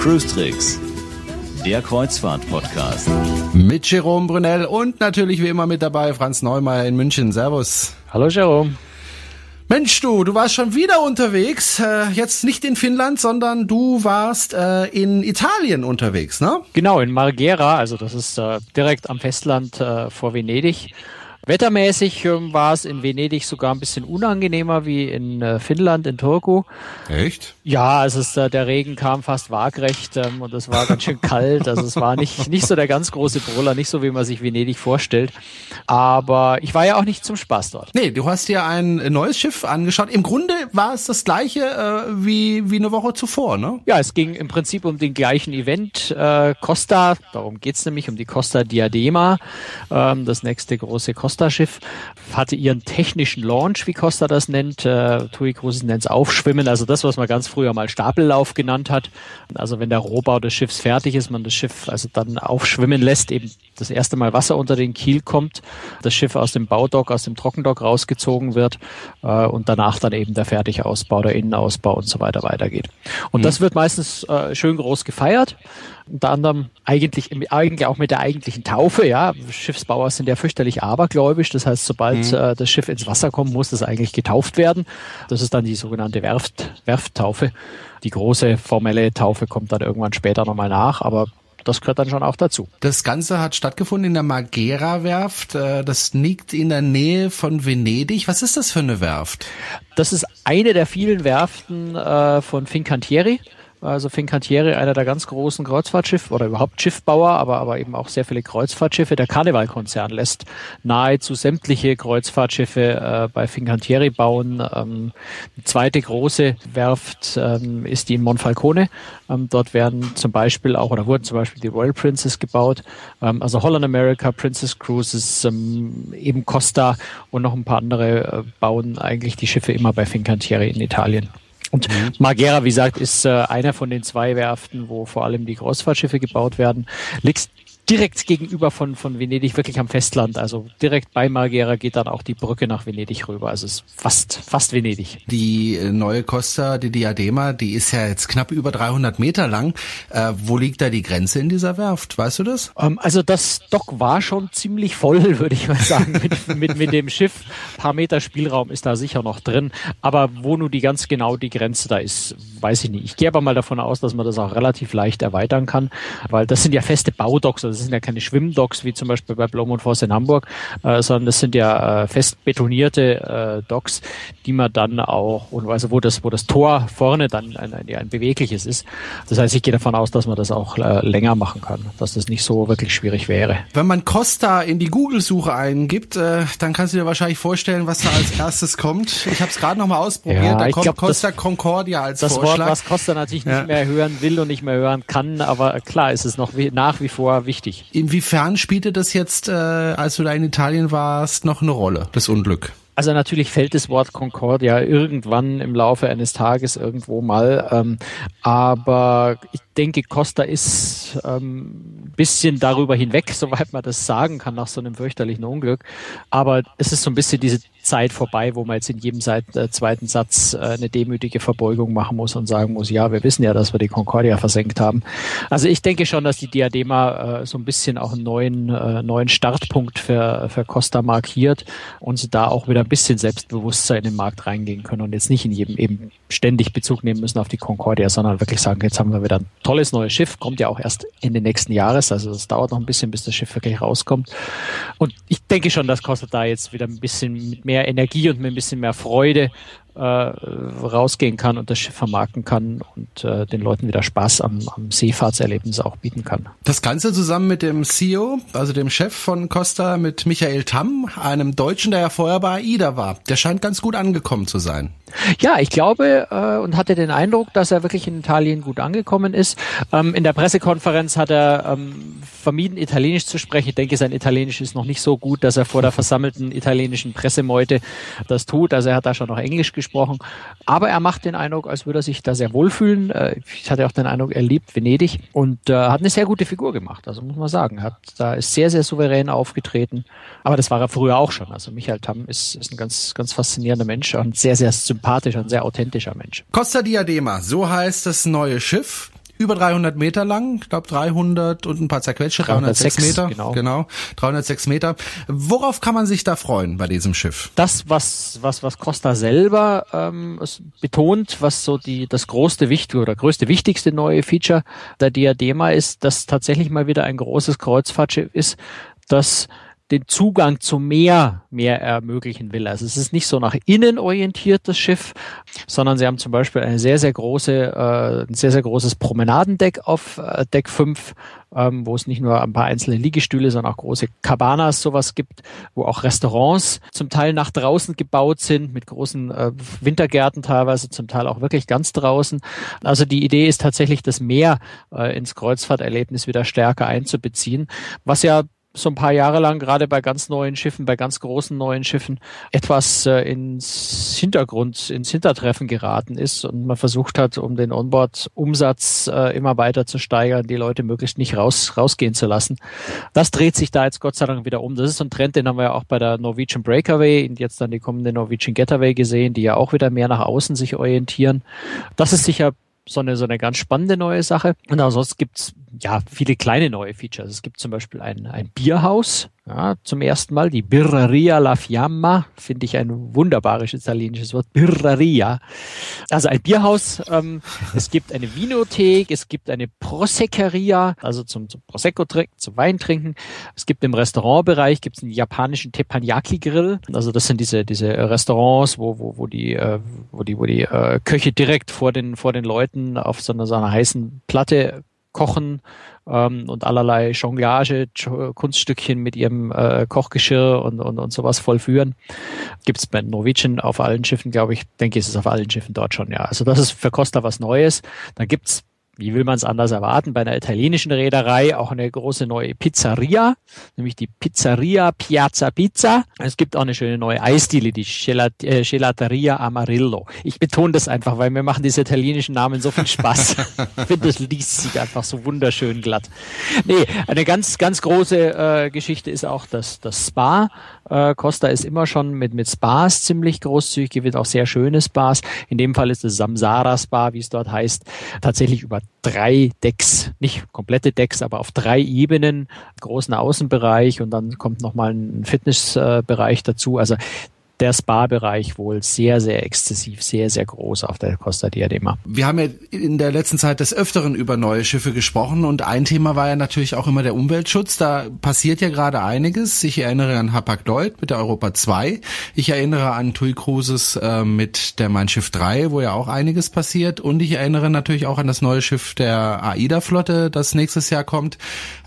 Cruise Tricks, der Kreuzfahrt-Podcast. Mit Jerome Brunel und natürlich wie immer mit dabei Franz Neumeier in München. Servus. Hallo Jerome. Mensch, du, du warst schon wieder unterwegs. Äh, jetzt nicht in Finnland, sondern du warst äh, in Italien unterwegs, ne? Genau, in Marghera, also das ist äh, direkt am Festland äh, vor Venedig. Wettermäßig war es in Venedig sogar ein bisschen unangenehmer wie in äh, Finnland, in Turku. Echt? Ja, also es, äh, der Regen kam fast waagrecht ähm, und es war ganz schön kalt. Also es war nicht, nicht so der ganz große Brüller, nicht so wie man sich Venedig vorstellt. Aber ich war ja auch nicht zum Spaß dort. Nee, du hast dir ein neues Schiff angeschaut. Im Grunde war es das gleiche äh, wie, wie eine Woche zuvor, ne? Ja, es ging im Prinzip um den gleichen Event. Äh, Costa, darum geht's nämlich, um die Costa Diadema, ähm, das nächste große Costa Costa-Schiff, hatte ihren technischen Launch, wie Costa das nennt. Äh, TUI Cruises nennt es Aufschwimmen, also das, was man ganz früher mal Stapellauf genannt hat. Also wenn der Rohbau des Schiffs fertig ist, man das Schiff also dann aufschwimmen lässt, eben das erste Mal Wasser unter den Kiel kommt, das Schiff aus dem Baudock, aus dem Trockendock rausgezogen wird äh, und danach dann eben der Fertigausbau, der Innenausbau und so weiter weitergeht. Und mhm. das wird meistens äh, schön groß gefeiert unter anderem eigentlich, eigentlich auch mit der eigentlichen Taufe, ja. Schiffsbauer sind ja fürchterlich abergläubisch. Das heißt, sobald mhm. äh, das Schiff ins Wasser kommt, muss das eigentlich getauft werden. Das ist dann die sogenannte Werft, Werfttaufe. Die große formelle Taufe kommt dann irgendwann später nochmal nach, aber das gehört dann schon auch dazu. Das Ganze hat stattgefunden in der Marghera-Werft. Äh, das liegt in der Nähe von Venedig. Was ist das für eine Werft? Das ist eine der vielen Werften äh, von Fincantieri. Also Fincantieri, einer der ganz großen Kreuzfahrtschiffe oder überhaupt Schiffbauer, aber, aber eben auch sehr viele Kreuzfahrtschiffe. Der Carnival-Konzern lässt nahezu sämtliche Kreuzfahrtschiffe äh, bei Fincantieri bauen. Ähm, die zweite große Werft ähm, ist die in Monfalcone. Ähm, dort werden zum Beispiel auch oder wurden zum Beispiel die Royal Princess gebaut. Ähm, also Holland America, Princess Cruises, ähm, eben Costa und noch ein paar andere äh, bauen eigentlich die Schiffe immer bei Fincantieri in Italien. Und mhm. Marghera, wie gesagt, ist äh, einer von den zwei Werften, wo vor allem die Großfahrtschiffe gebaut werden. Liegt direkt gegenüber von, von Venedig, wirklich am Festland. Also direkt bei Marghera geht dann auch die Brücke nach Venedig rüber. Also es ist fast, fast Venedig. Die äh, neue Costa, die Diadema, die ist ja jetzt knapp über 300 Meter lang. Äh, wo liegt da die Grenze in dieser Werft? Weißt du das? Ähm, also das Dock war schon ziemlich voll, würde ich mal sagen, mit, mit, mit dem Schiff. Ein paar Meter Spielraum ist da sicher noch drin. Aber wo nun die ganz genau die Grenze da ist, weiß ich nicht. Ich gehe aber mal davon aus, dass man das auch relativ leicht erweitern kann, weil das sind ja feste Baudocks. Also das sind ja keine Schwimmdocks wie zum Beispiel bei Blom und Voss in Hamburg, äh, sondern das sind ja äh, fest betonierte äh, Docks, die man dann auch, und also wo das, wo das Tor vorne dann ein, ein, ein bewegliches ist. Das heißt, ich gehe davon aus, dass man das auch äh, länger machen kann, dass das nicht so wirklich schwierig wäre. Wenn man Costa in die Google-Suche eingibt, äh, dann kannst du dir wahrscheinlich vorstellen, was da als erstes kommt. Ich habe es gerade nochmal ausprobiert. Ja, da kommt glaub, Costa das, Concordia als das Vorschlag. Wort, was Costa natürlich nicht ja. mehr hören will und nicht mehr hören kann, aber klar ist es noch wie, nach wie vor wichtig. Inwiefern spielte das jetzt, äh, als du da in Italien warst, noch eine Rolle, das Unglück? Also natürlich fällt das Wort Concordia irgendwann im Laufe eines Tages irgendwo mal, ähm, aber ich denke, Costa ist ähm, bisschen darüber hinweg, soweit man das sagen kann nach so einem fürchterlichen Unglück. Aber es ist so ein bisschen diese Zeit vorbei, wo man jetzt in jedem Seit, äh, zweiten Satz äh, eine demütige Verbeugung machen muss und sagen muss, ja, wir wissen ja, dass wir die Concordia versenkt haben. Also ich denke schon, dass die Diadema äh, so ein bisschen auch einen neuen, äh, neuen Startpunkt für, für Costa markiert und sie da auch wieder ein bisschen Selbstbewusstsein in den Markt reingehen können und jetzt nicht in jedem eben ständig Bezug nehmen müssen auf die Concordia, sondern wirklich sagen, jetzt haben wir wieder ein tolles neues Schiff, kommt ja auch erst Ende nächsten Jahres, also es dauert noch ein bisschen, bis das Schiff wirklich rauskommt. Und ich denke schon, dass Costa da jetzt wieder ein bisschen mit mehr Energie und mit ein bisschen mehr Freude rausgehen kann und das Schiff vermarkten kann und äh, den Leuten wieder Spaß am, am Seefahrtserlebnis auch bieten kann. Das Ganze zusammen mit dem CEO, also dem Chef von Costa, mit Michael Tamm, einem Deutschen, der ja vorher bei AIDA war. Der scheint ganz gut angekommen zu sein. Ja, ich glaube äh, und hatte den Eindruck, dass er wirklich in Italien gut angekommen ist. Ähm, in der Pressekonferenz hat er ähm, vermieden, Italienisch zu sprechen. Ich denke, sein Italienisch ist noch nicht so gut, dass er vor der versammelten italienischen Pressemeute das tut. Also er hat da schon noch Englisch gesprochen ausgesprochen. Aber er macht den Eindruck, als würde er sich da sehr wohlfühlen. Äh, ich hatte auch den Eindruck, er liebt Venedig und äh, hat eine sehr gute Figur gemacht. Also muss man sagen, hat da ist sehr, sehr souverän aufgetreten. Aber das war er früher auch schon. Also Michael Tamm ist, ist ein ganz, ganz faszinierender Mensch und sehr, sehr sympathischer und sehr authentischer Mensch. Costa Diadema, so heißt das neue Schiff über 300 Meter lang, ich glaube 300 und ein paar zerquetschte, 306 Meter, genau. genau, 306 Meter. Worauf kann man sich da freuen bei diesem Schiff? Das, was was was Costa selber ähm, betont, was so die das größte wichtige oder größte wichtigste neue Feature der Diadema ist, dass tatsächlich mal wieder ein großes Kreuzfahrtschiff ist, das den Zugang zum Meer mehr ermöglichen will. Also es ist nicht so nach innen orientiertes Schiff, sondern sie haben zum Beispiel eine sehr, sehr große, äh, ein sehr, sehr großes Promenadendeck auf äh, Deck 5, ähm, wo es nicht nur ein paar einzelne Liegestühle, sondern auch große Cabanas sowas gibt, wo auch Restaurants zum Teil nach draußen gebaut sind, mit großen äh, Wintergärten teilweise, zum Teil auch wirklich ganz draußen. Also die Idee ist tatsächlich, das Meer äh, ins Kreuzfahrterlebnis wieder stärker einzubeziehen, was ja so ein paar Jahre lang, gerade bei ganz neuen Schiffen, bei ganz großen neuen Schiffen, etwas äh, ins Hintergrund, ins Hintertreffen geraten ist und man versucht hat, um den Onboard-Umsatz äh, immer weiter zu steigern, die Leute möglichst nicht raus, rausgehen zu lassen. Das dreht sich da jetzt Gott sei Dank wieder um. Das ist so ein Trend, den haben wir ja auch bei der Norwegian Breakaway und jetzt dann die kommende Norwegian Getaway gesehen, die ja auch wieder mehr nach außen sich orientieren. Das ist sicher so eine, so eine ganz spannende neue Sache. Und ansonsten gibt's ja viele kleine neue Features. Es gibt zum Beispiel ein, ein Bierhaus, ja, zum ersten Mal, die Birreria La Fiamma, finde ich ein wunderbares italienisches Wort, Birreria. Also ein Bierhaus, ähm, es gibt eine Vinothek, es gibt eine Prosecceria, also zum, zum Prosecco trinken, zum Wein trinken. Es gibt im Restaurantbereich gibt's einen japanischen Teppanyaki-Grill. Also das sind diese, diese Restaurants, wo, wo, wo die, äh, wo die, wo die äh, Köche direkt vor den, vor den Leuten auf so einer, so einer heißen Platte kochen ähm, und allerlei Jonglage, Kunststückchen mit ihrem äh, Kochgeschirr und, und, und sowas vollführen. Gibt es bei Norwegian auf allen Schiffen, glaube ich. Denke, ist es auf allen Schiffen dort schon, ja. Also das ist für Costa was Neues. Dann gibt's wie will man es anders erwarten, bei einer italienischen Reederei auch eine große neue Pizzeria, nämlich die Pizzeria Piazza Pizza. Es gibt auch eine schöne neue Eisdiele, die äh, Gelateria Amarillo. Ich betone das einfach, weil mir machen diese italienischen Namen so viel Spaß. ich finde, das liest sich einfach so wunderschön glatt. Nee, eine ganz, ganz große äh, Geschichte ist auch das, das Spa. Äh, Costa ist immer schon mit, mit Spas ziemlich großzügig, gewinnt auch sehr schöne Spas. In dem Fall ist es Samsara Spa, wie es dort heißt, tatsächlich über drei Decks, nicht komplette Decks, aber auf drei Ebenen, großen Außenbereich und dann kommt nochmal ein Fitnessbereich dazu. Also der Spa-Bereich wohl sehr, sehr exzessiv, sehr, sehr groß auf der Costa Diadema. Wir haben ja in der letzten Zeit des Öfteren über neue Schiffe gesprochen und ein Thema war ja natürlich auch immer der Umweltschutz. Da passiert ja gerade einiges. Ich erinnere an Hapag-Lloyd mit der Europa 2. Ich erinnere an TUI Cruises äh, mit der Mein Schiff 3, wo ja auch einiges passiert. Und ich erinnere natürlich auch an das neue Schiff der AIDA-Flotte, das nächstes Jahr kommt.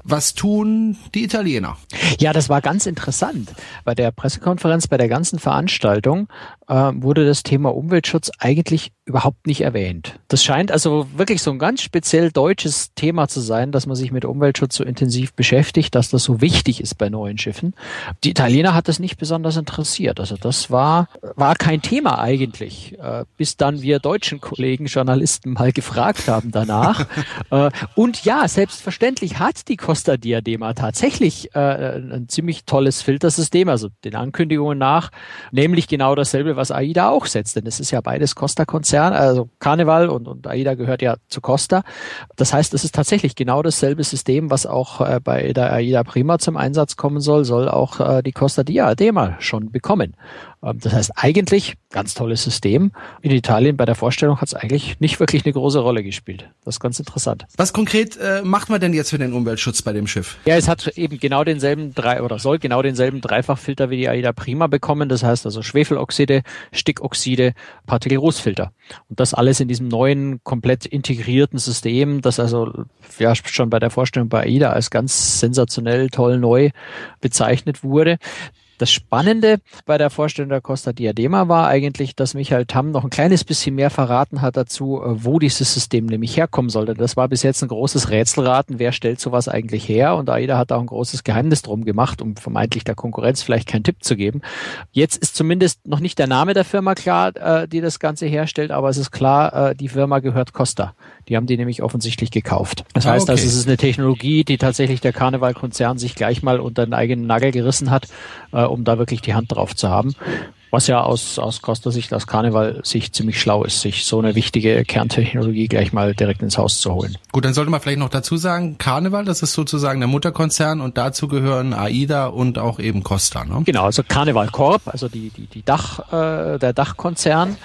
Was tun die Italiener? Ja, das war ganz interessant. Bei der Pressekonferenz, bei der ganzen Veranstaltung äh, wurde das Thema Umweltschutz eigentlich überhaupt nicht erwähnt. Das scheint also wirklich so ein ganz speziell deutsches Thema zu sein, dass man sich mit Umweltschutz so intensiv beschäftigt, dass das so wichtig ist bei neuen Schiffen. Die Italiener hat das nicht besonders interessiert. Also das war, war kein Thema eigentlich, äh, bis dann wir deutschen Kollegen, Journalisten mal gefragt haben danach. äh, und ja, selbstverständlich hat die Costa Diadema tatsächlich äh, ein ziemlich tolles Filtersystem, also den Ankündigungen nach, nämlich genau dasselbe, was AIDA auch setzt. Denn es ist ja beides Costa-Konzern Konzern, also Carnival und, und AIDA gehört ja zu Costa. Das heißt, es ist tatsächlich genau dasselbe System, was auch äh, bei der AIDA Prima zum Einsatz kommen soll, soll auch äh, die Costa Diadema schon bekommen. Ähm, das heißt, eigentlich ganz tolles System. In Italien bei der Vorstellung hat es eigentlich nicht wirklich eine große Rolle gespielt. Das ist ganz interessant. Was konkret äh, macht man denn jetzt für den Umweltschutz bei dem Schiff? Ja, es hat eben genau denselben drei oder soll genau denselben Dreifachfilter wie die AIDA Prima bekommen. Das heißt also Schwefeloxide, Stickoxide, Partikelrußfilter. Und das alles in diesem neuen, komplett integrierten System, das also ja schon bei der Vorstellung bei AIDA als ganz sensationell toll neu bezeichnet wurde Das Spannende bei der Vorstellung der Costa Diadema war eigentlich, dass Michael Tamm noch ein kleines bisschen mehr verraten hat dazu, äh, wo dieses System nämlich herkommen sollte. Das war bis jetzt ein großes Rätselraten, wer stellt sowas eigentlich her? Und AIDA hat auch ein großes Geheimnis drum gemacht, um vermeintlich der Konkurrenz vielleicht keinen Tipp zu geben. Jetzt ist zumindest noch nicht der Name der Firma klar, äh, die das Ganze herstellt, aber es ist klar, äh, die Firma gehört Costa. Die haben die nämlich offensichtlich gekauft. Das ah, heißt, also, okay. also, es ist eine Technologie, die tatsächlich der Karnevalkonzern sich gleich mal unter den eigenen Nagel gerissen hat, äh, um da wirklich die Hand drauf zu haben. Was ja aus, aus Costa-Sicht, aus Karneval-Sicht ziemlich schlau ist, sich so eine wichtige Kerntechnologie gleich mal direkt ins Haus zu holen. Gut, dann sollte man vielleicht noch dazu sagen, Karneval, das ist sozusagen der Mutterkonzern und dazu gehören AIDA und auch eben Costa, ne? Genau, also Karneval Corp, also die, die, die Dach, äh, der Dachkonzern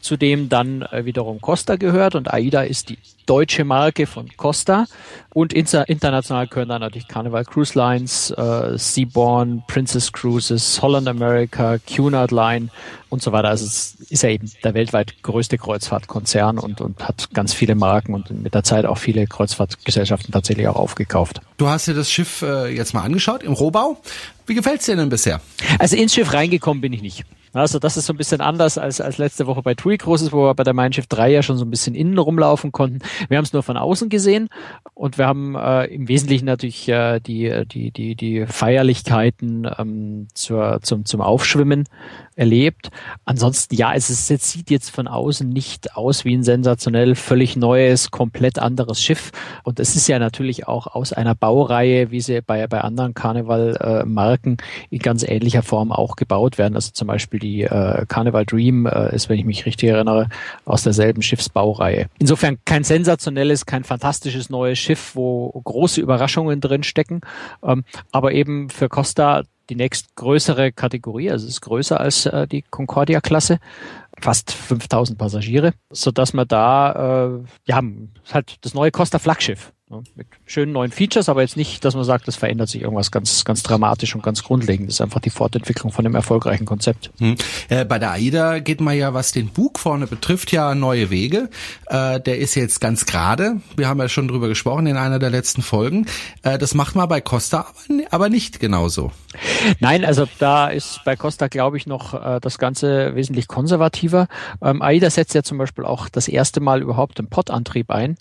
zu dem dann äh, wiederum Costa gehört und AIDA ist die deutsche Marke von Costa und inter international gehören dann natürlich Carnival Cruise Lines, äh, Seaborn, Princess Cruises, Holland America, Cunard Line und so weiter. Also es ist ja eben der weltweit größte Kreuzfahrtkonzern und, und hat ganz viele Marken und mit der Zeit auch viele Kreuzfahrtgesellschaften tatsächlich auch aufgekauft. Du hast dir das Schiff äh, jetzt mal angeschaut im Rohbau. Wie gefällt's dir denn bisher? Also ins Schiff reingekommen bin ich nicht. Also das ist so ein bisschen anders als, als letzte Woche bei TUI Cruises, wo wir bei der Mein Schiff 3 ja schon so ein bisschen innen rumlaufen konnten. Wir haben es nur von außen gesehen und wir haben äh, im Wesentlichen natürlich äh, die, die, die, die Feierlichkeiten ähm, zur, zum, zum Aufschwimmen erlebt. Ansonsten, ja, es, ist, es sieht jetzt von außen nicht aus wie ein sensationell völlig neues, komplett anderes Schiff. Und es ist ja natürlich auch aus einer Baureihe, wie sie bei, bei anderen Karneval-Marken äh, in ganz ähnlicher Form auch gebaut werden. Also zum Beispiel die äh, Carnival Dream äh, ist, wenn ich mich richtig erinnere, aus derselben Schiffsbaureihe. Insofern kein sensationelles, kein fantastisches neues Schiff, wo große Überraschungen drin stecken, ähm, aber eben für Costa die nächstgrößere Kategorie, also es ist größer als äh, die Concordia-Klasse, fast 5000 Passagiere, so dass man da, äh, ja, halt das neue Costa-Flaggschiff. Ne, mit schönen neuen Features, aber jetzt nicht, dass man sagt, das verändert sich irgendwas ganz, ganz dramatisch und ganz grundlegend. Das ist einfach die Fortentwicklung von einem erfolgreichen Konzept. Hm. Äh, bei der AIDA geht man ja, was den Bug vorne betrifft, ja neue Wege. Äh, der ist jetzt ganz gerade. Wir haben ja schon drüber gesprochen in einer der letzten Folgen. Äh, das macht man bei Costa aber, aber nicht genauso. Nein, also da ist bei Costa, glaube ich, noch äh, das Ganze wesentlich konservativer. Ähm, AIDA setzt ja zum Beispiel auch das erste Mal überhaupt einen Pod-Antrieb ein.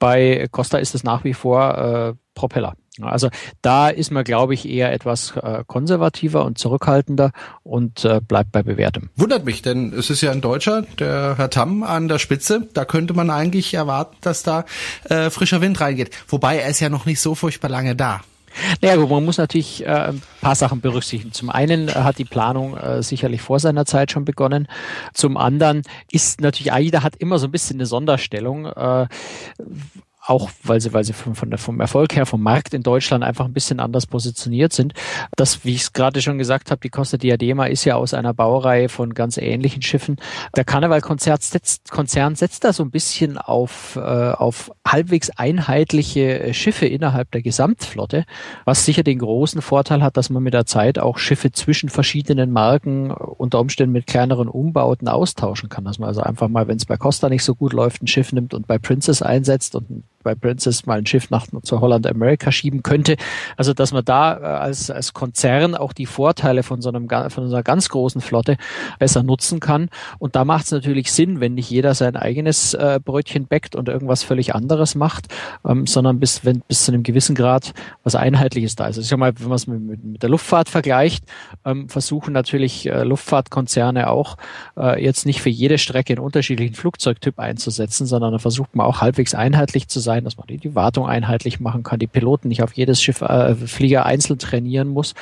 Bei Costa ist es nach wie vor äh, Propeller. Also da ist man, glaube ich, eher etwas äh, konservativer und zurückhaltender und äh, bleibt bei bewährtem. Wundert mich, denn es ist ja ein Deutscher, der Herr Tamm an der Spitze. Da könnte man eigentlich erwarten, dass da äh, frischer Wind reingeht. Wobei er ist ja noch nicht so furchtbar lange da. Naja, gut, man muss natürlich äh, ein paar Sachen berücksichtigen. Zum einen äh, hat die Planung äh, sicherlich vor seiner Zeit schon begonnen. Zum anderen ist natürlich AIDA hat immer so ein bisschen eine Sonderstellung. Äh, auch weil sie, weil sie vom, von der, vom Erfolg her, vom Markt in Deutschland einfach ein bisschen anders positioniert sind. Das, wie ich es gerade schon gesagt habe, die Costa Diadema ist ja aus einer Baureihe von ganz ähnlichen Schiffen. Der Karnevalkonzern setzt, Konzern setzt da so ein bisschen auf, äh, auf halbwegs einheitliche äh, Schiffe innerhalb der Gesamtflotte, was sicher den großen Vorteil hat, dass man mit der Zeit auch Schiffe zwischen verschiedenen Marken unter Umständen mit kleineren Umbauten austauschen kann. Dass man also einfach mal, wenn es bei Costa nicht so gut läuft, ein Schiff nimmt und bei Princess einsetzt und bei Princess mal ein Schiff nach zur Holland America schieben könnte. Also dass man da äh, als, als Konzern auch die Vorteile von so einem von einer ganz großen Flotte besser nutzen kann. Und da macht es natürlich Sinn, wenn nicht jeder sein eigenes äh, Brötchen bäckt und irgendwas völlig anderes macht, ähm, sondern bis wenn bis zu einem gewissen Grad was Einheitliches da ist. Also ich sag mal, wenn man es mit, mit, der Luftfahrt vergleicht, ähm, versuchen natürlich äh, Luftfahrtkonzerne auch äh, jetzt nicht für jede Strecke einen unterschiedlichen Flugzeugtyp einzusetzen, sondern da versucht man auch halbwegs einheitlich zu sein sein, dass man die Wartung einheitlich machen kann, die Piloten nicht auf jedes Schiff, äh, Flieger einzeln trainieren muss.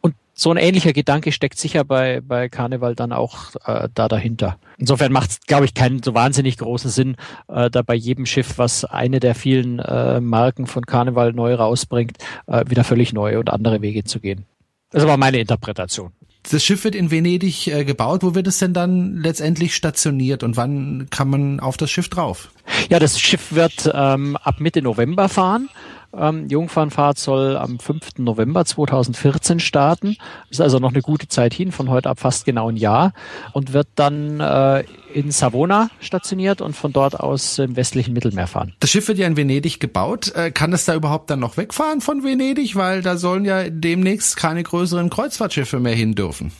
Und so ein ähnlicher Gedanke steckt sicher bei, bei Carnival dann auch äh, da dahinter. Insofern macht es, glaube ich, keinen so wahnsinnig großen Sinn, äh, da bei jedem Schiff, was eine der vielen äh, Marken von Carnival neu rausbringt, äh, wieder völlig neue und andere Wege zu gehen. Das war meine Interpretation. Das Schiff wird in Venedig äh, gebaut. Wo wird es denn dann letztendlich stationiert und wann kann man auf das Schiff drauf? Ja, das Schiff wird ähm, ab Mitte November fahren. Ähm, Jungfernfahrt soll am 5. November 2014 starten. Ist also noch eine gute Zeit hin, von heute ab fast genau ein Jahr und wird dann äh, in Savona stationiert und von dort aus im westlichen Mittelmeer fahren. Das Schiff wird ja in Venedig gebaut. Äh, kann es da überhaupt dann noch wegfahren von Venedig? Weil da sollen ja demnächst keine größeren Kreuzfahrtschiffe mehr hin dürfen.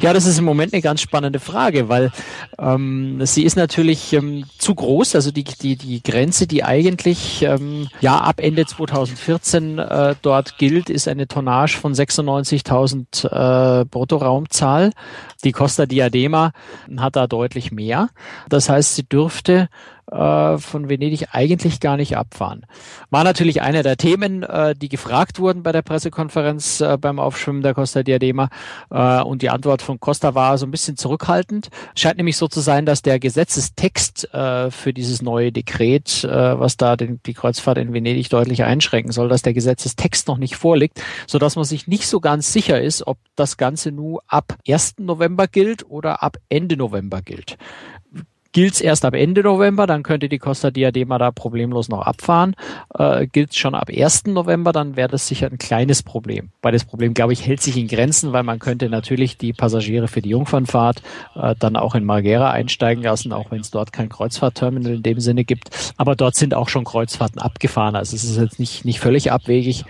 Ja, das ist im Moment eine ganz spannende Frage, weil ähm, sie ist natürlich ähm, zu groß. Also die, die, die Grenze, die eigentlich ähm, ja ab Ende 2014 äh, dort gilt, ist eine Tonnage von 96.000 äh, Bruttoraumzahl. Die Costa Diadema hat da deutlich mehr. Das heißt, sie dürfte äh, von Venedig eigentlich gar nicht abfahren. War natürlich einer der Themen, äh, die gefragt wurden bei der Pressekonferenz äh, beim Aufschwimmen der Costa Diadema. Äh, und die Antwort von Costa war so ein bisschen zurückhaltend. Scheint nämlich so zu sein, dass der Gesetzestext äh, für dieses neue Dekret, was da den, die Kreuzfahrt in Venedig deutlich einschränken soll, dass der Gesetzestext noch nicht vorliegt, so dass man sich nicht so ganz sicher ist, ob das Ganze nur ab 1. November gilt oder ab Ende November gilt gilt es erst ab Ende November, dann könnte die Costa Diadema da problemlos noch abfahren. Äh, gilt es schon ab 1. November, dann wäre das sicher ein kleines Problem. Weil das Problem, glaube ich, hält sich in Grenzen, weil man könnte natürlich die Passagiere für die Jungfernfahrt äh, dann auch in Margera einsteigen lassen, auch wenn es dort kein Kreuzfahrtterminal in dem Sinne gibt. Aber dort sind auch schon Kreuzfahrten abgefahren. Also es ist jetzt nicht, nicht völlig abwegig,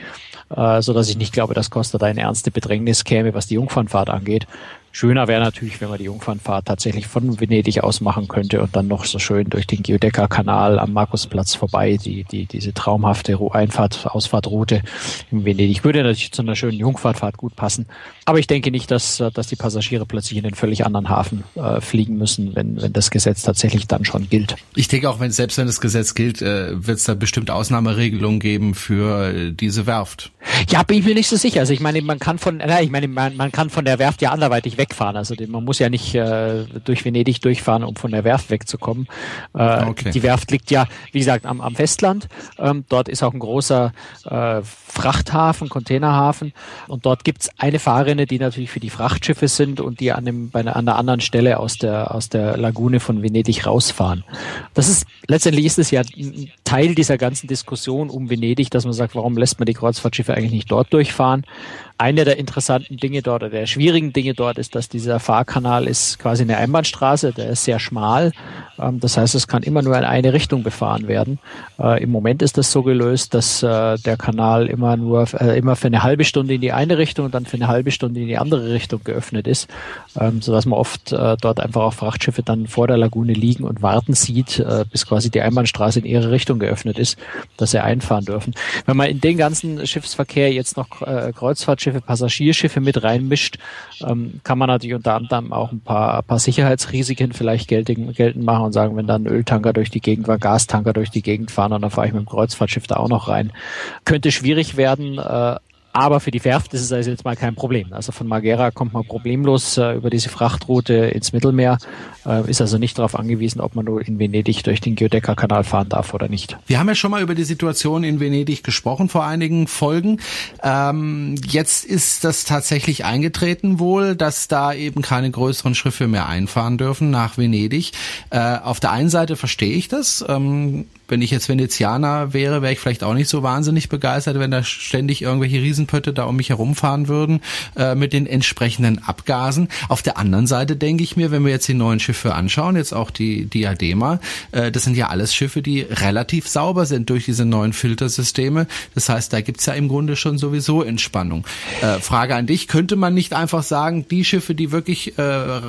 äh, so dass ich nicht glaube, dass Costa da in ernste Bedrängnis käme, was die Jungfernfahrt angeht. Schöner wäre natürlich, wenn man die Jungfernfahrt tatsächlich von Venedig aus machen könnte und dann noch so schön durch den Giudecca-Kanal am Markusplatz vorbei, die, die, diese traumhafte Einfahrt, Ausfahrtroute in Venedig. Würde natürlich zu einer schönen Jungfernfahrt gut passen. Aber ich denke nicht, dass, dass die Passagiere plötzlich in den völlig anderen Hafen äh, fliegen müssen, wenn, wenn das Gesetz tatsächlich dann schon gilt. Ich denke auch, wenn selbst wenn das Gesetz gilt, äh, wird es da bestimmt Ausnahmeregelungen geben für äh, diese Werft. Ja, bin ich mir nicht so sicher. Also ich meine, man kann von, na, ich meine, man, man kann von der Werft ja anderweitig wegfahren. Also man muss ja nicht äh, durch Venedig durchfahren, um von der Werft wegzukommen. Äh, okay. Die Werft liegt ja, wie gesagt, am, am Festland. Ähm, dort ist auch ein großer äh, Frachthafen, Containerhafen. Und dort gibt's eine Fahrrinne, die natürlich für die Frachtschiffe sind und die an, dem, bei einer, an einer anderen Stelle aus der, aus der Lagune von Venedig rausfahren. Das ist, letztendlich ist es ja ein Teil dieser ganzen Diskussion um Venedig, dass man sagt, warum lässt man die Kreuzfahrtschiffe eigentlich nicht dort durchfahren? Eine der interessanten Dinge dort oder der schwierigen Dinge dort ist, dass dieser Fahrkanal ist quasi eine Einbahnstraße, der ist sehr schmal. Ähm, das heißt, es kann immer nur in eine Richtung befahren werden. Äh, Im Moment ist das so gelöst, dass äh, der Kanal immer nur äh, immer für eine halbe Stunde in die eine Richtung und dann für eine halbe Stunde in die andere Richtung geöffnet ist, ähm, so dass man oft dort einfach auch Frachtschiffe dann vor der Lagune liegen und warten sieht, bis quasi die Einbahnstraße in ihre Richtung geöffnet ist, dass sie einfahren dürfen. Wenn man in den ganzen Schiffsverkehr jetzt noch Kreuzfahrtschiffe Kreuzfahrtschiffe, Passagierschiffe mit reinmischt, ähm, kann man natürlich unter anderem auch ein paar, ein paar Sicherheitsrisiken vielleicht geltend, geltend machen und sagen, wenn dann Öltanker durch die Gegend war, Gastanker durch die Gegend fahren und dann fahre ich mit dem Kreuzfahrtschiff da auch noch rein. Könnte schwierig werden, äh, aber für die Werft ist es also jetzt mal kein Problem. Also von Margera kommt man problemlos äh, über diese Frachtroute ins Mittelmeer, äh, ist also nicht darauf angewiesen, ob man nur in Venedig durch den Giudecca-Kanal fahren darf oder nicht. Wir haben ja schon mal über die Situation in Venedig gesprochen vor einigen Folgen. Ähm, jetzt ist das tatsächlich eingetreten wohl, dass da eben keine größeren Schiffe mehr einfahren dürfen nach Venedig. Äh, auf der einen Seite verstehe ich das. Ähm, wenn ich jetzt Venezianer wäre, wäre ich vielleicht auch nicht so wahnsinnig begeistert, wenn da ständig irgendwelche Riesenpötte da um mich herumfahren würden äh, mit den entsprechenden Abgasen. Auf der anderen Seite denke ich mir, wenn wir jetzt die neuen Schiffe anschauen, jetzt auch die Diadema, äh, das sind ja alles Schiffe, die relativ sauber sind durch diese neuen Filtersysteme. Das heißt, da gibt's ja im Grunde schon sowieso Entspannung. Äh, Frage an dich, könnte man nicht einfach sagen, die Schiffe, die wirklich äh,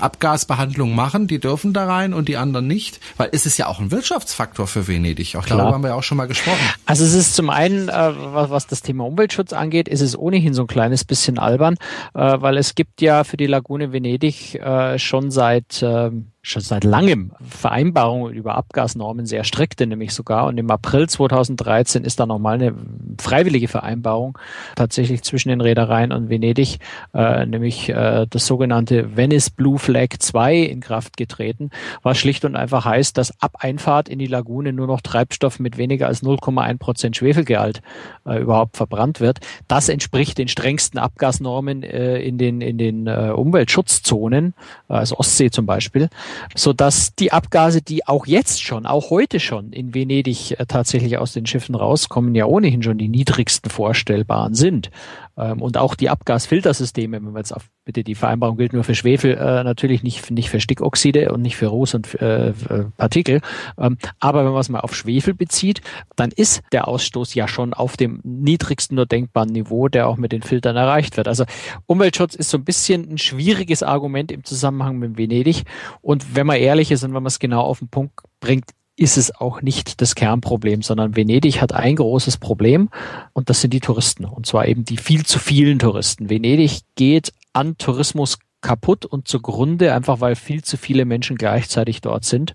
Abgasbehandlung machen, die dürfen da rein und die anderen nicht? Weil es ist ja auch ein Wirtschaftsfaktor für Venedig. Auch Klar. darüber haben wir ja auch schon mal gesprochen. Also es ist zum einen, äh, was, das Thema Umweltschutz angeht, ist es ohnehin so ein kleines bisschen albern, äh, weil es gibt ja für die Lagune Venedig äh, schon seit äh, schon seit langem Vereinbarungen über Abgasnormen sehr strikte, nämlich sogar. Und im April 2013 ist da nochmal eine freiwillige Vereinbarung tatsächlich zwischen den Reedereien und Venedig, äh, nämlich äh, das sogenannte Venice Blue Flag 2 in Kraft getreten, was schlicht und einfach heißt, dass ab Einfahrt in die Lagune nur noch Treibstoff mit weniger als 0,1 Prozent Schwefelgehalt äh, überhaupt verbrannt wird. Das entspricht den strengsten Abgasnormen äh, in den, in den äh, Umweltschutzzonen, also Ostsee zum Beispiel. So dass die Abgase, die auch jetzt schon, auch heute schon in Venedig äh, tatsächlich aus den Schiffen rauskommen, ja ohnehin schon die niedrigsten vorstellbaren sind. Ähm, und auch die Abgasfiltersysteme, wenn man jetzt auf, bitte die Vereinbarung gilt nur für Schwefel, äh, natürlich nicht, nicht für Stickoxide und nicht für Ruß und äh, Partikel. Ähm, aber wenn man es mal auf Schwefel bezieht, dann ist der Ausstoß ja schon auf dem niedrigsten nur denkbaren Niveau, der auch mit den Filtern erreicht wird. Also Umweltschutz ist so ein bisschen ein schwieriges Argument im Zusammenhang mit Venedig. Und wenn man ehrlich ist und wenn man es genau auf den Punkt bringt, ist es auch nicht das Kernproblem, sondern Venedig hat ein großes Problem und das sind die Touristen. Und zwar eben die viel zu vielen Touristen. Venedig geht an Tourismus kaputt und zugrunde, einfach weil viel zu viele Menschen gleichzeitig dort sind.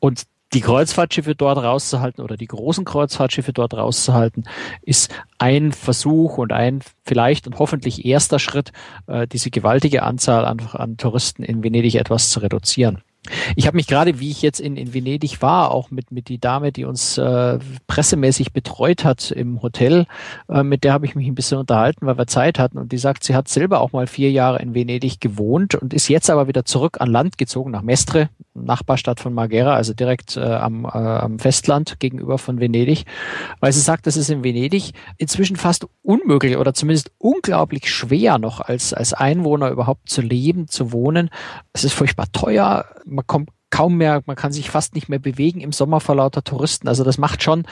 Und die Kreuzfahrtschiffe dort rauszuhalten oder die großen Kreuzfahrtschiffe dort rauszuhalten, ist ein Versuch und ein vielleicht und hoffentlich erster Schritt, äh, diese gewaltige Anzahl an, an Touristen in Venedig etwas zu reduzieren. Ich habe mich gerade, wie ich jetzt in, in Venedig war, auch mit, mit die Dame, die uns äh, pressemäßig betreut hat im Hotel, äh, mit der habe ich mich ein bisschen unterhalten, weil wir Zeit hatten. Und die sagt, sie hat selber auch mal vier Jahre in Venedig gewohnt und ist jetzt aber wieder zurück an Land gezogen, nach Mestre, Nachbarstadt von Marghera, also direkt äh, am, äh, am Festland gegenüber von Venedig, weil sie sagt, das ist in Venedig inzwischen fast unmöglich oder zumindest unglaublich schwer noch als, als Einwohner überhaupt zu leben, zu wohnen. Es ist furchtbar teuer man kommt kaum mehr, man kann sich fast nicht mehr bewegen im Sommer vor lauter Touristen. Also das macht schon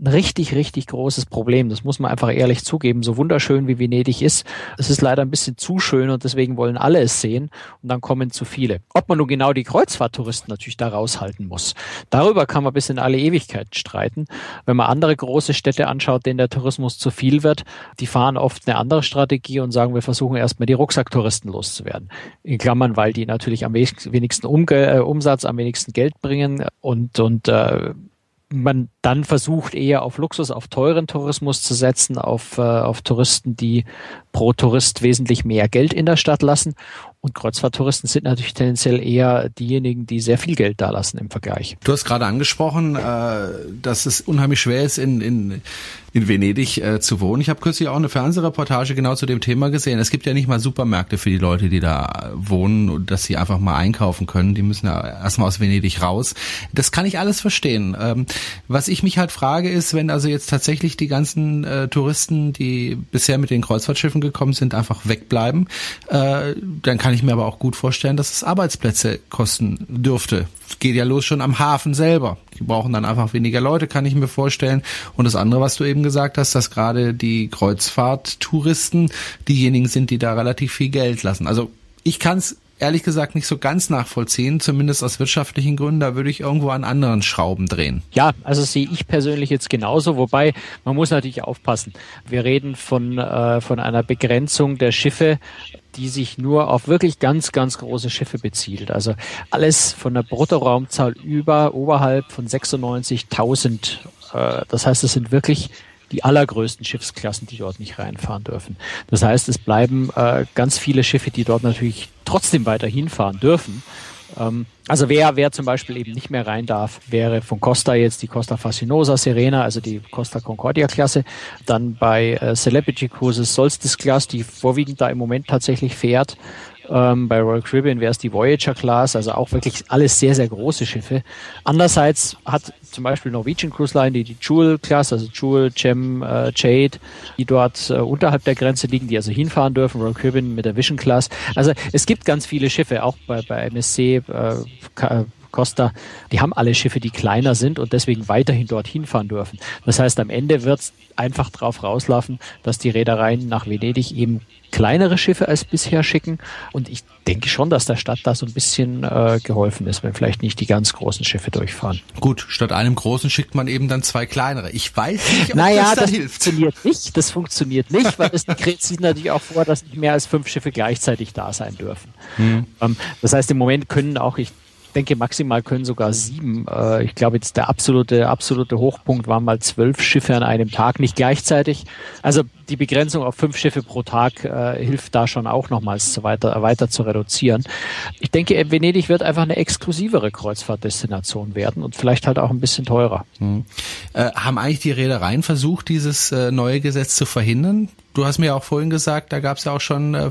ein richtig, richtig großes Problem. Das muss man einfach ehrlich zugeben. So wunderschön wie Venedig ist, es ist leider ein bisschen zu schön und deswegen wollen alle es sehen und dann kommen zu viele. Ob man nun genau die Kreuzfahrttouristen natürlich da raushalten muss, darüber kann man bis in alle Ewigkeit streiten. Wenn man andere große Städte anschaut, denen der Tourismus zu viel wird, die fahren oft eine andere Strategie und sagen, wir versuchen erstmal die Rucksacktouristen loszuwerden. In Klammern, weil die natürlich am wenigsten Umge äh, Umsatz, am wenigsten Geld bringen und, und äh, man dann versucht eher auf Luxus, auf teuren Tourismus zu setzen, auf, äh, auf Touristen, die pro Tourist wesentlich mehr Geld in der Stadt lassen. Und Kreuzfahrttouristen sind natürlich tendenziell eher diejenigen, die sehr viel Geld da lassen im Vergleich. Du hast gerade angesprochen, äh, dass es unheimlich schwer ist, in, in, in Venedig äh, zu wohnen. Ich habe kürzlich auch eine Fernsehreportage genau zu dem Thema gesehen. Es gibt ja nicht mal Supermärkte für die Leute, die da wohnen dass sie einfach mal einkaufen können. Die müssen ja erstmal aus Venedig raus. Das kann ich alles verstehen. Ähm, was ich mich halt frage ist, wenn also jetzt tatsächlich die ganzen äh, Touristen, die bisher mit den Kreuzfahrtschiffen gekommen sind, einfach wegbleiben, dann kann ich mir aber auch gut vorstellen, dass es Arbeitsplätze kosten dürfte. Geht ja los schon am Hafen selber. Die brauchen dann einfach weniger Leute, kann ich mir vorstellen. Und das andere, was du eben gesagt hast, dass gerade die Kreuzfahrttouristen diejenigen sind, die da relativ viel Geld lassen. Also ich kann es ehrlich gesagt nicht so ganz nachvollziehen, zumindest aus wirtschaftlichen Gründen. Da würde ich irgendwo an anderen Schrauben drehen. Ja, also sehe ich persönlich jetzt genauso, wobei man muss natürlich aufpassen. Wir reden von, äh, von einer Begrenzung der Schiffe, die sich nur auf wirklich ganz, ganz große Schiffe bezieht. Also alles von der Bruttoraumzahl über, oberhalb von 96.000. Äh, das heißt, es sind wirklich die allergrößten Schiffsklassen, die dort nicht reinfahren dürfen. Das heißt, es bleiben äh, ganz viele Schiffe, die dort natürlich trotzdem weiter hinfahren dürfen. Ähm, also wer, wer zum Beispiel eben nicht mehr rein darf, wäre von Costa jetzt die Costa Fascinosa Serena, also die Costa Concordia Klasse. Dann bei äh, Celebrity Cruises Solstice Class, die vorwiegend da im Moment tatsächlich fährt. Ähm, bei Royal Caribbean wäre es die Voyager Class, also auch wirklich alles sehr, sehr große Schiffe. Andererseits hat zum Beispiel Norwegian Cruise Line die, die Jewel Class, also Jewel, Gem, äh, Jade, die dort äh, unterhalb der Grenze liegen, die also hinfahren dürfen, Royal Caribbean mit der Vision Class. Also es gibt ganz viele Schiffe, auch bei, bei MSC, äh, Costa, die haben alle Schiffe, die kleiner sind und deswegen weiterhin dorthin fahren dürfen. Das heißt, am Ende wird es einfach drauf rauslaufen, dass die Reedereien nach Venedig eben kleinere Schiffe als bisher schicken. Und ich denke schon, dass der Stadt da so ein bisschen äh, geholfen ist, wenn vielleicht nicht die ganz großen Schiffe durchfahren. Gut, statt einem großen schickt man eben dann zwei kleinere. Ich weiß nicht, ob naja, das da das hilft. funktioniert nicht. Das funktioniert nicht, weil es sieht natürlich auch vor, dass nicht mehr als fünf Schiffe gleichzeitig da sein dürfen. Hm. Ähm, das heißt, im Moment können auch, ich denke, maximal können sogar sieben. Äh, ich glaube, jetzt der absolute, absolute Hochpunkt waren mal zwölf Schiffe an einem Tag, nicht gleichzeitig. Also die Begrenzung auf fünf Schiffe pro Tag äh, hilft da schon auch nochmals weiter, weiter zu reduzieren. Ich denke, Venedig wird einfach eine exklusivere Kreuzfahrtdestination werden und vielleicht halt auch ein bisschen teurer. Hm. Äh, haben eigentlich die Reedereien versucht, dieses äh, neue Gesetz zu verhindern? Du hast mir ja auch vorhin gesagt, da gab es ja auch schon äh,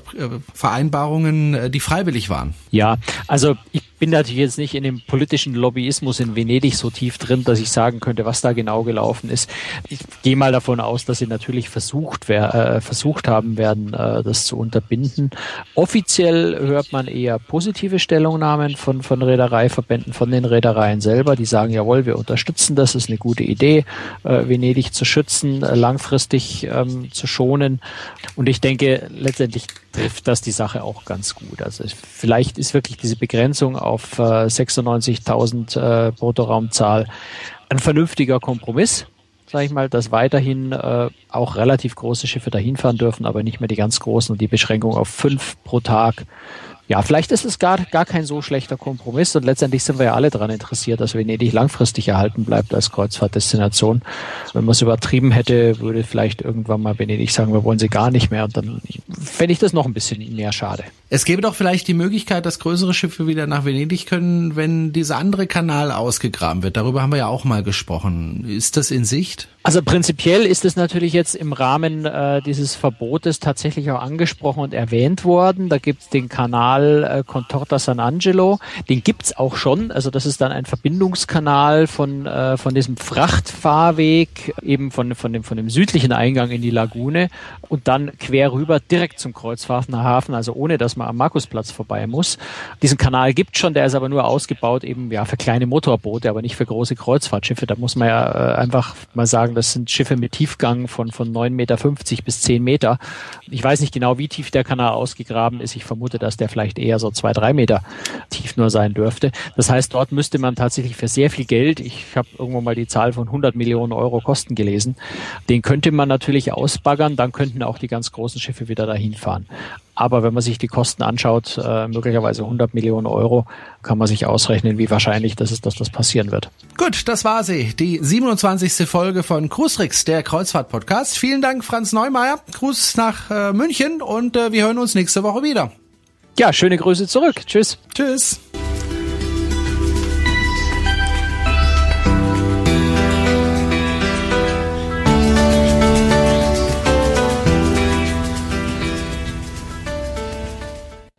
Vereinbarungen, äh, die freiwillig waren. Ja, also ich bin natürlich jetzt nicht in dem politischen Lobbyismus in Venedig so tief drin, dass ich sagen könnte, was da genau gelaufen ist. Ich gehe mal davon aus, dass sie natürlich versucht, äh, versucht haben werden, äh, das zu unterbinden. Offiziell hört man eher positive Stellungnahmen von, von Reedereiverbänden, von den Reedereien selber, die sagen, jawohl, wir unterstützen das, ist eine gute Idee, äh, Venedig zu schützen, äh, langfristig ähm, zu schonen. Und ich denke, letztendlich trifft das die Sache auch ganz gut. Also vielleicht ist wirklich diese Begrenzung auf äh, 96.000 äh, Bruttoraumzahl. Ein vernünftiger Kompromiss, sage ich mal, dass weiterhin äh, auch relativ große Schiffe dahin fahren dürfen, aber nicht mehr die ganz großen und die Beschränkung auf fünf pro Tag ja, vielleicht ist es gar, gar kein so schlechter Kompromiss und letztendlich sind wir ja alle daran interessiert, dass Venedig langfristig erhalten bleibt als Kreuzfahrtdestination. Wenn man es übertrieben hätte, würde vielleicht irgendwann mal Venedig sagen, wir wollen sie gar nicht mehr und dann fände ich das noch ein bisschen mehr schade. Es gäbe doch vielleicht die Möglichkeit, dass größere Schiffe wieder nach Venedig können, wenn dieser andere Kanal ausgegraben wird. Darüber haben wir ja auch mal gesprochen. Ist das in Sicht? Also prinzipiell ist es natürlich jetzt im Rahmen äh, dieses Verbotes tatsächlich auch angesprochen und erwähnt worden. Da gibt es den Kanal äh, Contorta San Angelo. Den gibt's auch schon. Also das ist dann ein Verbindungskanal von, äh, von diesem Frachtfahrweg, eben von, von, dem, von dem südlichen Eingang in die Lagune und dann quer rüber direkt zum Kreuzfahrtner Hafen, also ohne dass man am Markusplatz vorbei muss. Diesen Kanal gibt schon, der ist aber nur ausgebaut eben ja für kleine Motorboote, aber nicht für große Kreuzfahrtschiffe. Da muss man ja äh, einfach mal sagen, das sind Schiffe mit Tiefgang von, von 9,50 Meter bis 10 Meter. Ich weiß nicht genau, wie tief der Kanal ausgegraben ist. Ich vermute, dass der vielleicht eher so zwei, drei Meter tief nur sein dürfte. Das heißt, dort müsste man tatsächlich für sehr viel Geld, ich habe irgendwo mal die Zahl von 100 Millionen Euro Kosten gelesen, den könnte man natürlich ausbaggern, dann könnten auch die ganz großen Schiffe wieder dahin fahren. Aber wenn man sich die Kosten anschaut, äh, möglicherweise 100 Millionen Euro, kann man sich ausrechnen, wie wahrscheinlich das ist, dass das passieren wird. Gut, das war sie. Die 27. Folge von Cruiserix, der Kreuzfahrt-Podcast. Vielen Dank, Franz Neumeier. Gruß nach äh, München und äh, wir hören uns nächste Woche wieder. Ja, schöne Grüße zurück. Tschüss. Tschüss.